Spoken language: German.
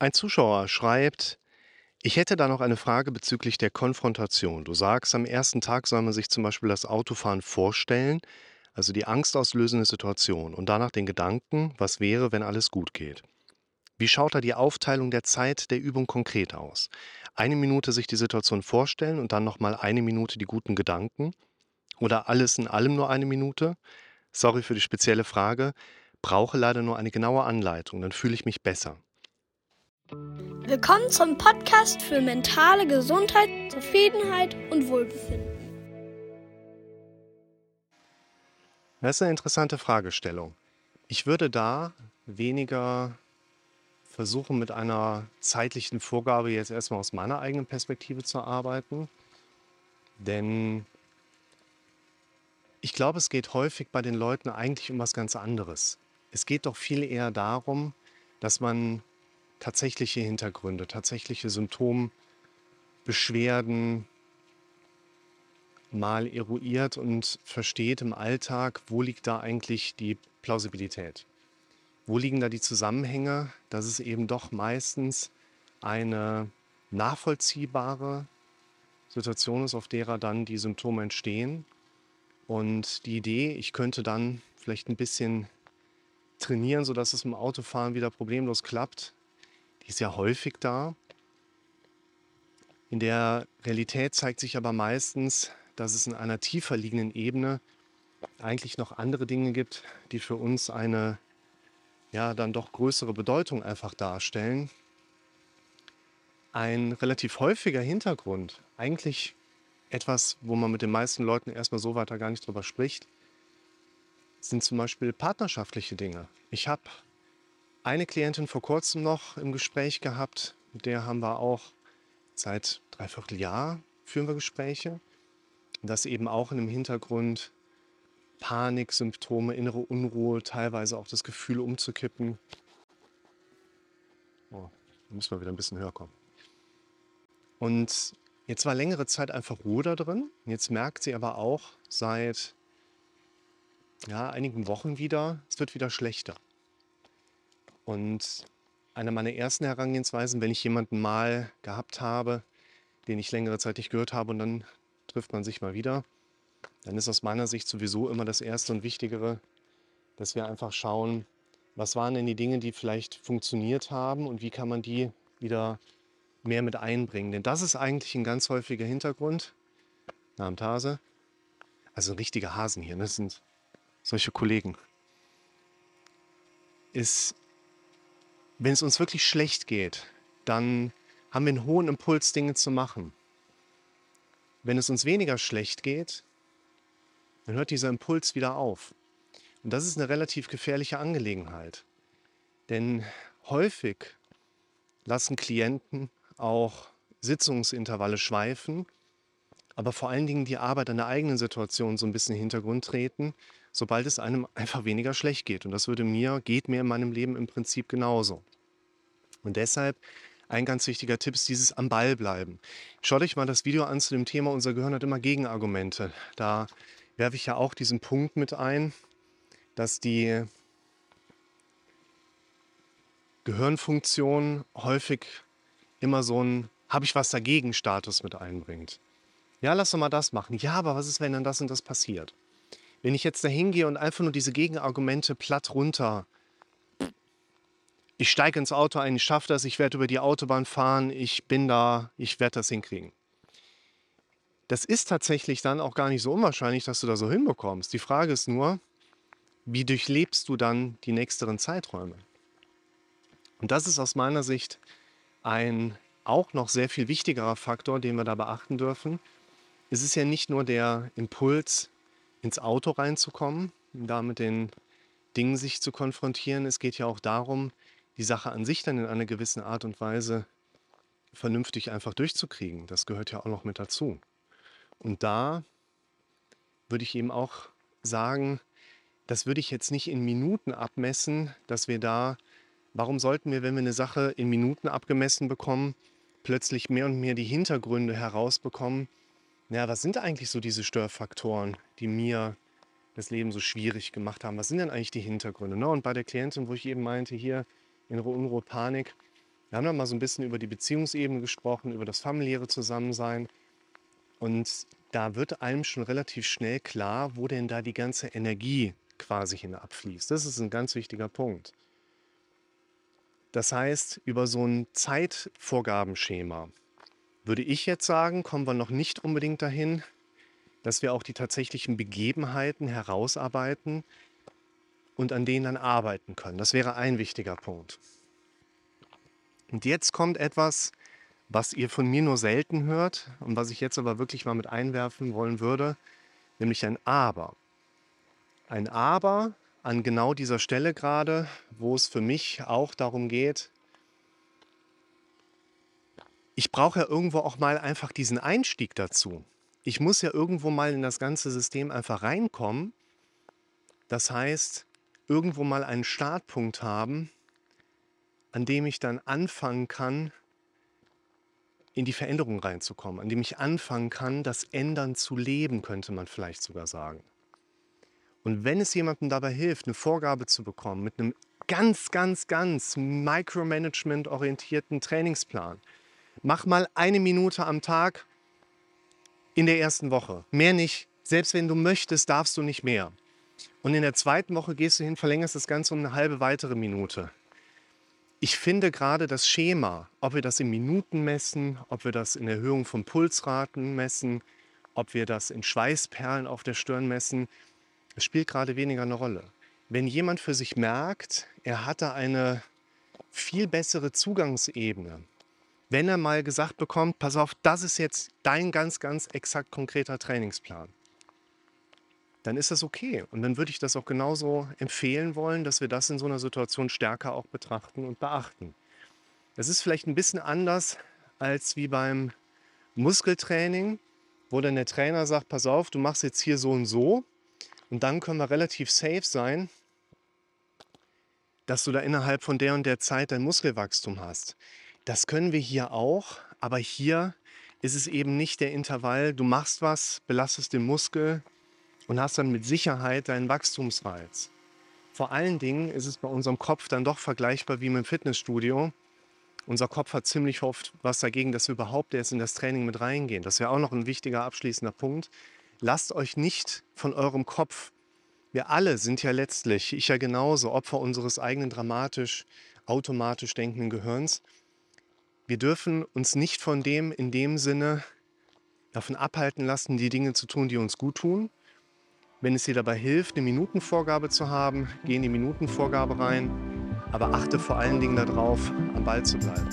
Ein Zuschauer schreibt, ich hätte da noch eine Frage bezüglich der Konfrontation. Du sagst, am ersten Tag soll man sich zum Beispiel das Autofahren vorstellen, also die angstauslösende Situation, und danach den Gedanken, was wäre, wenn alles gut geht. Wie schaut da die Aufteilung der Zeit der Übung konkret aus? Eine Minute sich die Situation vorstellen und dann nochmal eine Minute die guten Gedanken? Oder alles in allem nur eine Minute? Sorry für die spezielle Frage, brauche leider nur eine genaue Anleitung, dann fühle ich mich besser. Willkommen zum Podcast für mentale Gesundheit, Zufriedenheit und Wohlbefinden. Das ist eine interessante Fragestellung. Ich würde da weniger versuchen, mit einer zeitlichen Vorgabe jetzt erstmal aus meiner eigenen Perspektive zu arbeiten. Denn ich glaube, es geht häufig bei den Leuten eigentlich um was ganz anderes. Es geht doch viel eher darum, dass man tatsächliche Hintergründe, tatsächliche Symptombeschwerden mal eruiert und versteht im Alltag, wo liegt da eigentlich die Plausibilität. Wo liegen da die Zusammenhänge, dass es eben doch meistens eine nachvollziehbare Situation ist, auf derer dann die Symptome entstehen. Und die Idee, ich könnte dann vielleicht ein bisschen trainieren, sodass es im Autofahren wieder problemlos klappt, ist ja häufig da. In der Realität zeigt sich aber meistens, dass es in einer tiefer liegenden Ebene eigentlich noch andere Dinge gibt, die für uns eine ja dann doch größere Bedeutung einfach darstellen. Ein relativ häufiger Hintergrund, eigentlich etwas, wo man mit den meisten Leuten erstmal so weiter gar nicht drüber spricht, sind zum Beispiel partnerschaftliche Dinge. Ich habe eine Klientin vor kurzem noch im Gespräch gehabt, mit der haben wir auch seit dreiviertel Jahr führen wir Gespräche. Das eben auch in dem Hintergrund Paniksymptome, innere Unruhe, teilweise auch das Gefühl umzukippen. Oh, da müssen wir wieder ein bisschen höher kommen. Und jetzt war längere Zeit einfach Ruhe da drin. Jetzt merkt sie aber auch seit ja, einigen Wochen wieder, es wird wieder schlechter. Und eine meiner ersten Herangehensweisen, wenn ich jemanden mal gehabt habe, den ich längere Zeit nicht gehört habe und dann trifft man sich mal wieder, dann ist aus meiner Sicht sowieso immer das Erste und Wichtigere, dass wir einfach schauen, was waren denn die Dinge, die vielleicht funktioniert haben und wie kann man die wieder mehr mit einbringen. Denn das ist eigentlich ein ganz häufiger Hintergrund. Namens Hase. Also ein richtiger Hasen hier, ne? das sind solche Kollegen. Ist, wenn es uns wirklich schlecht geht, dann haben wir einen hohen Impuls, Dinge zu machen. Wenn es uns weniger schlecht geht, dann hört dieser Impuls wieder auf. Und das ist eine relativ gefährliche Angelegenheit. Denn häufig lassen Klienten auch Sitzungsintervalle schweifen, aber vor allen Dingen die Arbeit an der eigenen Situation so ein bisschen in den Hintergrund treten, sobald es einem einfach weniger schlecht geht. Und das würde mir, geht mir in meinem Leben im Prinzip genauso. Und deshalb ein ganz wichtiger Tipp ist dieses am Ball bleiben. Schaut euch mal das Video an zu dem Thema, unser Gehirn hat immer Gegenargumente. Da werfe ich ja auch diesen Punkt mit ein, dass die Gehirnfunktion häufig immer so ein habe ich was dagegen Status mit einbringt. Ja, lass doch mal das machen. Ja, aber was ist, wenn dann das und das passiert? Wenn ich jetzt da hingehe und einfach nur diese Gegenargumente platt runter, ich steige ins Auto ein, ich schaffe das, ich werde über die Autobahn fahren, ich bin da, ich werde das hinkriegen das ist tatsächlich dann auch gar nicht so unwahrscheinlich, dass du da so hinbekommst. Die Frage ist nur, wie durchlebst du dann die nächsteren Zeiträume? Und das ist aus meiner Sicht ein auch noch sehr viel wichtigerer Faktor, den wir da beachten dürfen. Es ist ja nicht nur der Impuls, ins Auto reinzukommen, da mit den Dingen sich zu konfrontieren. Es geht ja auch darum, die Sache an sich dann in einer gewissen Art und Weise vernünftig einfach durchzukriegen. Das gehört ja auch noch mit dazu. Und da würde ich eben auch sagen, das würde ich jetzt nicht in Minuten abmessen, dass wir da, warum sollten wir, wenn wir eine Sache in Minuten abgemessen bekommen, plötzlich mehr und mehr die Hintergründe herausbekommen? Naja, was sind eigentlich so diese Störfaktoren, die mir das Leben so schwierig gemacht haben? Was sind denn eigentlich die Hintergründe? Ne? Und bei der Klientin, wo ich eben meinte, hier innere Unruhe, Panik, Wir haben dann mal so ein bisschen über die Beziehungsebene gesprochen, über das familiäre Zusammensein. Und da wird einem schon relativ schnell klar, wo denn da die ganze Energie quasi hin abfließt. Das ist ein ganz wichtiger Punkt. Das heißt, über so ein Zeitvorgabenschema würde ich jetzt sagen, kommen wir noch nicht unbedingt dahin, dass wir auch die tatsächlichen Begebenheiten herausarbeiten und an denen dann arbeiten können. Das wäre ein wichtiger Punkt. Und jetzt kommt etwas, was ihr von mir nur selten hört und was ich jetzt aber wirklich mal mit einwerfen wollen würde, nämlich ein Aber. Ein Aber an genau dieser Stelle gerade, wo es für mich auch darum geht, ich brauche ja irgendwo auch mal einfach diesen Einstieg dazu. Ich muss ja irgendwo mal in das ganze System einfach reinkommen. Das heißt, irgendwo mal einen Startpunkt haben, an dem ich dann anfangen kann, in die Veränderung reinzukommen, an dem ich anfangen kann, das Ändern zu leben, könnte man vielleicht sogar sagen. Und wenn es jemandem dabei hilft, eine Vorgabe zu bekommen mit einem ganz, ganz, ganz Micromanagement-orientierten Trainingsplan, mach mal eine Minute am Tag in der ersten Woche. Mehr nicht. Selbst wenn du möchtest, darfst du nicht mehr. Und in der zweiten Woche gehst du hin, verlängerst das Ganze um eine halbe weitere Minute. Ich finde gerade das Schema, ob wir das in Minuten messen, ob wir das in Erhöhung von Pulsraten messen, ob wir das in Schweißperlen auf der Stirn messen, es spielt gerade weniger eine Rolle. Wenn jemand für sich merkt, er hat da eine viel bessere Zugangsebene, wenn er mal gesagt bekommt, pass auf, das ist jetzt dein ganz, ganz exakt konkreter Trainingsplan, dann ist das okay. Und dann würde ich das auch genauso empfehlen wollen, dass wir das in so einer Situation stärker auch betrachten und beachten. Das ist vielleicht ein bisschen anders als wie beim Muskeltraining, wo dann der Trainer sagt, pass auf, du machst jetzt hier so und so und dann können wir relativ safe sein, dass du da innerhalb von der und der Zeit dein Muskelwachstum hast. Das können wir hier auch, aber hier ist es eben nicht der Intervall, du machst was, belastest den Muskel und hast dann mit Sicherheit deinen Wachstumsreiz. Vor allen Dingen ist es bei unserem Kopf dann doch vergleichbar wie mit dem Fitnessstudio. Unser Kopf hat ziemlich oft was dagegen, dass wir überhaupt erst in das Training mit reingehen. Das wäre auch noch ein wichtiger abschließender Punkt. Lasst euch nicht von eurem Kopf, wir alle sind ja letztlich, ich ja genauso, Opfer unseres eigenen dramatisch, automatisch denkenden Gehirns. Wir dürfen uns nicht von dem in dem Sinne davon abhalten lassen, die Dinge zu tun, die uns gut tun. Wenn es dir dabei hilft, eine Minutenvorgabe zu haben, geh in die Minutenvorgabe rein, aber achte vor allen Dingen darauf, am Ball zu bleiben.